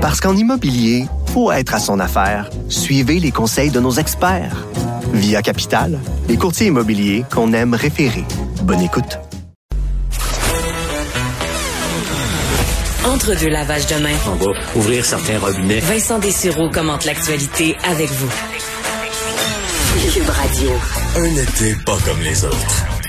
Parce qu'en immobilier, faut être à son affaire. Suivez les conseils de nos experts. Via Capital, les courtiers immobiliers qu'on aime référer. Bonne écoute. Entre deux lavages de main. On va ouvrir certains robinets. Vincent Dessureau commente l'actualité avec vous. Cube Radio. Un été pas comme les autres.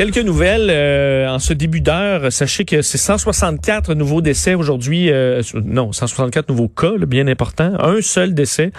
Quelques nouvelles euh, en ce début d'heure. Sachez que c'est 164 nouveaux décès aujourd'hui. Euh, non, 164 nouveaux cas, le bien important. Un seul décès.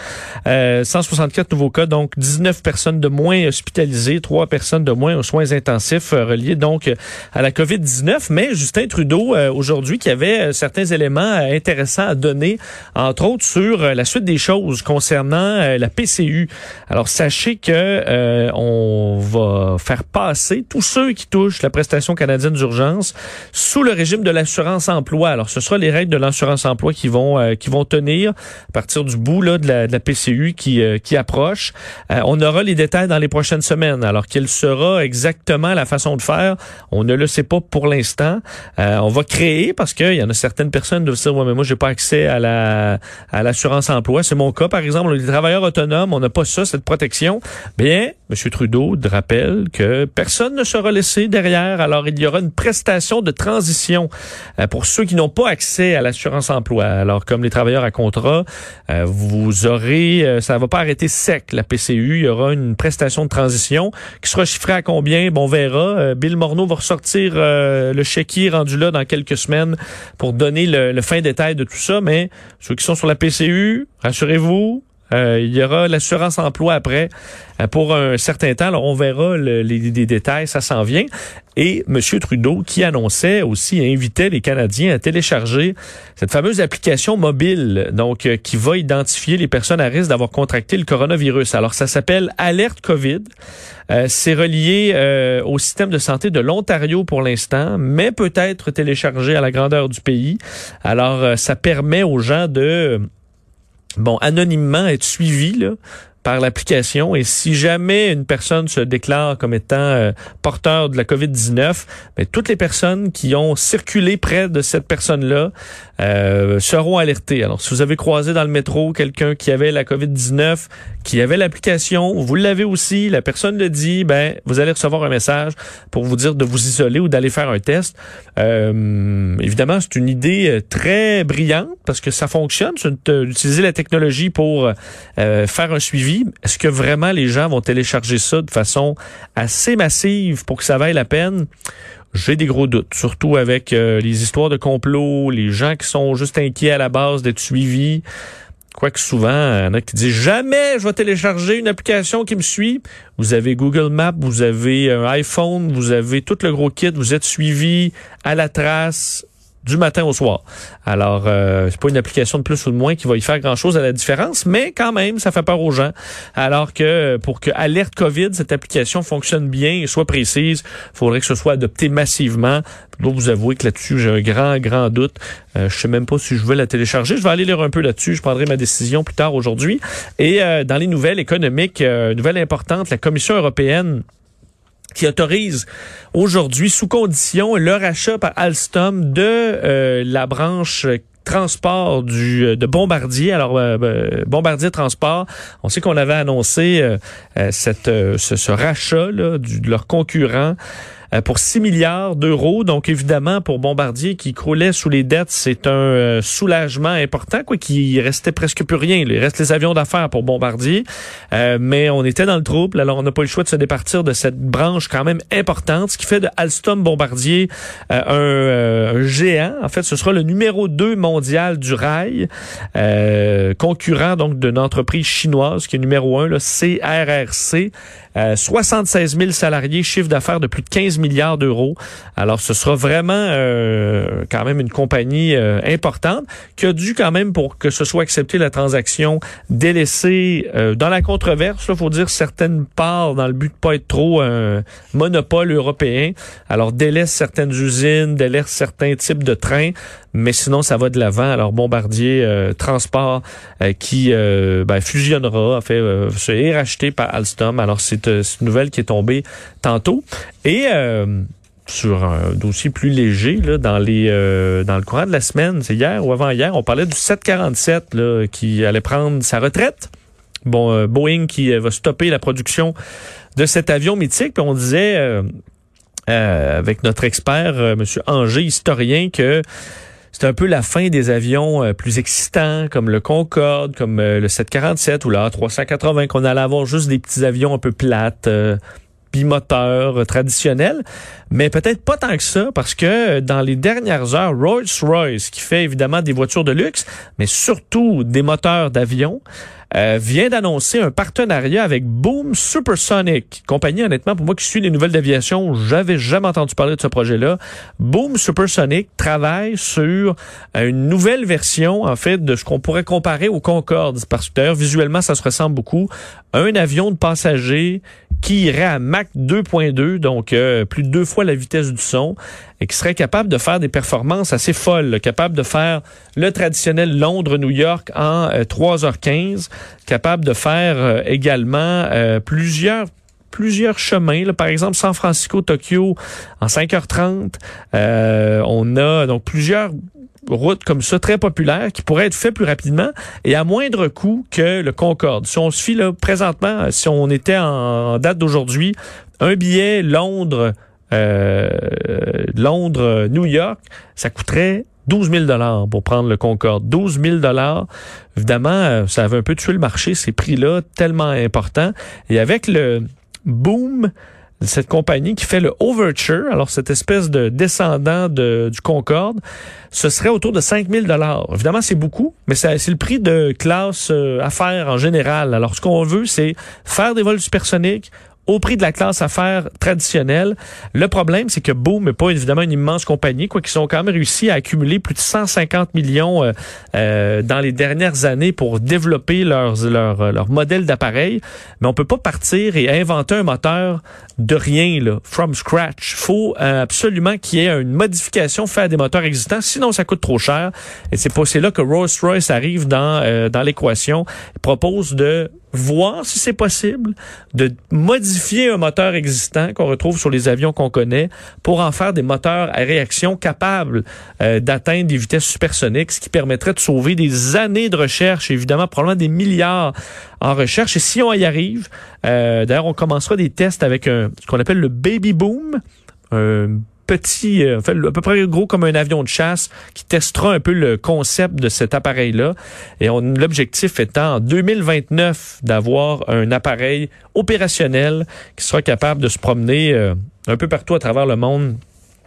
Euh, 164 nouveaux cas, donc 19 personnes de moins hospitalisées, 3 personnes de moins aux soins intensifs euh, reliés donc à la COVID-19. Mais Justin Trudeau, aujourd'hui, qui avait certains éléments intéressants à donner, entre autres sur la suite des choses concernant la PCU. Alors, sachez que on va faire passer tous ceux qui touchent la prestation canadienne d'urgence sous le régime de l'assurance emploi. Alors, ce sera les règles de l'assurance emploi qui vont euh, qui vont tenir à partir du bout là, de, la, PCU qui euh, qui approche. Euh, on aura les détails dans les prochaines semaines. Alors, quelle sera exactement la façon de faire On ne le sait pas pour l'instant. on va créer parce qu'il y en a certaines personnes qui se dire ouais, mais moi j'ai pas accès à la à l'assurance emploi. C'est mon cas par exemple. Les travailleurs autonomes, on n'a pas ça cette protection. Bien, M. Trudeau rappelle que personne ne sera laissé derrière. Alors, il y aura une prestation de transition euh, pour ceux qui n'ont pas accès à l'assurance emploi. Alors, comme les travailleurs à contrat, euh, vous aurez, euh, ça va pas arrêter sec la PCU. Il y aura une prestation de transition qui sera chiffrée à combien? Bon, on verra. Bill Morneau va ressortir le chéquier rendu là dans quelques semaines pour donner le, le fin détail de tout ça. Mais ceux qui sont sur la PCU, rassurez-vous, euh, il y aura l'assurance emploi après euh, pour un certain temps. On verra les, détails, ça s'en vient. Et M. Trudeau qui annonçait aussi, invitait les Canadiens à télécharger cette fameuse application mobile, donc euh, qui va identifier les personnes à risque d'avoir contracté le coronavirus. Alors, ça s'appelle Alerte COVID. C'est relié au système de santé de l'Ontario pour l'instant, mais peut être téléchargé à la grandeur du pays. Alors, ça permet aux gens de bon, anonymement être suivi là, par l'application. Et si jamais une personne se déclare comme étant euh, porteur de la COVID-19, mais ben, toutes les personnes qui ont circulé près de cette personne-là euh, seront alertées. Alors, si vous avez croisé dans le métro quelqu'un qui avait la COVID-19, qui avait l'application, vous l'avez aussi, la personne le dit, ben vous allez recevoir un message pour vous dire de vous isoler ou d'aller faire un test. Euh, évidemment, c'est une idée très brillante parce que ça fonctionne, d'utiliser la technologie pour faire un suivi est-ce que vraiment les gens vont télécharger ça de façon assez massive pour que ça vaille la peine? J'ai des gros doutes, surtout avec euh, les histoires de complot, les gens qui sont juste inquiets à la base d'être suivis. Quoique souvent, il y en a qui disent jamais je vais télécharger une application qui me suit. Vous avez Google Maps, vous avez un iPhone, vous avez tout le gros kit, vous êtes suivi à la trace, du matin au soir. Alors, euh, c'est pas une application de plus ou de moins qui va y faire grand-chose à la différence, mais quand même, ça fait peur aux gens. Alors que pour que Alerte COVID, cette application fonctionne bien et soit précise, il faudrait que ce soit adopté massivement. Je dois vous avouer que là-dessus, j'ai un grand, grand doute. Euh, je sais même pas si je veux la télécharger. Je vais aller lire un peu là-dessus. Je prendrai ma décision plus tard aujourd'hui. Et euh, dans les nouvelles économiques, euh, nouvelle importante, la Commission européenne qui autorise aujourd'hui sous condition le rachat par Alstom de euh, la branche transport du euh, de Bombardier. Alors euh, Bombardier Transport, on sait qu'on avait annoncé cette ce, ce, rachat là, du, de leur concurrent euh, pour 6 milliards d'euros. Donc évidemment, pour Bombardier qui croulait sous les dettes, c'est un euh, soulagement important, quoi, qui restait presque plus rien. Il reste les avions d'affaires pour Bombardier, euh, mais on était dans le trouble. Alors on n'a pas eu le choix de se départir de cette branche quand même importante, ce qui fait de Alstom Bombardier un, géant. En fait, ce sera le numéro 2 mondial du rail, concurrent donc d'une entreprise chinoise qui est numéro 1, le CRRC. 76 000 salariés, chiffre d'affaires de plus de 15 milliards d'euros. Alors, ce sera vraiment euh, quand même une compagnie euh, importante qui a dû quand même, pour que ce soit accepté la transaction, délaisser euh, dans la controverse, il faut dire certaines parts dans le but de pas être trop un monopole européen. Alors, délaisse certaines usines, délaisse certains types de trains, mais sinon, ça va de l'avant. Alors, Bombardier Transport qui ben, fusionnera, en fait, est racheté par Alstom. Alors, c'est une nouvelle qui est tombée tantôt. Et euh, sur un dossier plus léger là, dans les euh, dans le courant de la semaine, c'est hier ou avant-hier, on parlait du 747 là, qui allait prendre sa retraite. Bon, euh, Boeing qui va stopper la production de cet avion mythique. Puis on disait avec notre expert, Monsieur Anger, historien, que c'est un peu la fin des avions plus excitants, comme le Concorde, comme le 747 ou le A380, qu'on allait avoir juste des petits avions un peu plates bimoteur traditionnel, mais peut-être pas tant que ça parce que dans les dernières heures, Rolls-Royce, qui fait évidemment des voitures de luxe, mais surtout des moteurs d'avion, euh, vient d'annoncer un partenariat avec Boom Supersonic, compagnie honnêtement pour moi qui suis les nouvelles d'aviation, j'avais jamais entendu parler de ce projet-là. Boom Supersonic travaille sur une nouvelle version en fait de ce qu'on pourrait comparer au Concorde parce que d'ailleurs visuellement ça se ressemble beaucoup, un avion de passagers qui irait à Mach 2.2, donc euh, plus de deux fois la vitesse du son, et qui serait capable de faire des performances assez folles, capable de faire le traditionnel Londres-New York en 3h15, euh, capable de faire euh, également plusieurs plusieurs chemins. Par exemple, San Francisco-Tokyo en 5h30. on a donc plusieurs route comme ça, très populaire, qui pourrait être fait plus rapidement et à moindre coût que le Concorde. Si on se fie là, présentement, si on était en date d'aujourd'hui, un billet Londres, euh, Londres, New York, ça coûterait 12 000 dollars pour prendre le Concorde. 12 000 dollars. Évidemment, euh, ça avait un peu tué le marché, ces prix-là, tellement importants. Et avec le boom cette compagnie qui fait le Overture, alors cette espèce de descendant de, du Concorde, ce serait autour de 5 000 Évidemment, c'est beaucoup, mais c'est le prix de classe euh, affaires en général. Alors, ce qu'on veut, c'est faire des vols supersoniques, au prix de la classe affaires traditionnelle. Le problème, c'est que Boom n'est pas évidemment une immense compagnie, quoi qu'ils ont quand même réussi à accumuler plus de 150 millions euh, euh, dans les dernières années pour développer leurs, leur, leur modèle d'appareil. Mais on peut pas partir et inventer un moteur de rien, là, from scratch. faut euh, absolument qu'il y ait une modification faite des moteurs existants, sinon ça coûte trop cher. Et c'est là que Rolls-Royce arrive dans, dans l'équation. Propose de voir si c'est possible de modifier un moteur existant qu'on retrouve sur les avions qu'on connaît pour en faire des moteurs à réaction capables euh, d'atteindre des vitesses supersoniques, ce qui permettrait de sauver des années de recherche, évidemment probablement des milliards en recherche. Et si on y arrive, euh, d'ailleurs on commencera des tests avec un, ce qu'on appelle le baby boom, un petit, euh, à peu près gros comme un avion de chasse, qui testera un peu le concept de cet appareil-là. Et l'objectif étant en 2029 d'avoir un appareil opérationnel qui sera capable de se promener euh, un peu partout à travers le monde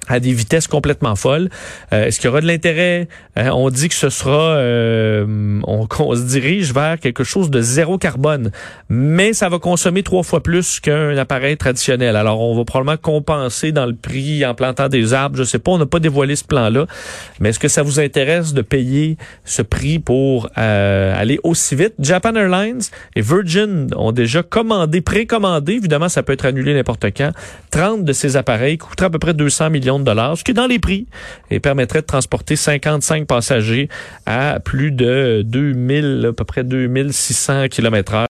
à des vitesses complètement folles. Euh, est-ce qu'il y aura de l'intérêt? Euh, on dit que ce sera, euh, on, se dirige vers quelque chose de zéro carbone, mais ça va consommer trois fois plus qu'un appareil traditionnel. Alors, on va probablement compenser dans le prix en plantant des arbres. Je sais pas, on n'a pas dévoilé ce plan-là, mais est-ce que ça vous intéresse de payer ce prix pour aller aussi vite? Japan Airlines et Virgin ont déjà commandé, précommandé, évidemment, ça peut être annulé n'importe quand, 30 de ces appareils coûteraient à peu près 200 de dollars, ce qui est dans les prix, et permettrait de transporter 55 passagers à plus de 2000, à peu près 2600 km heure.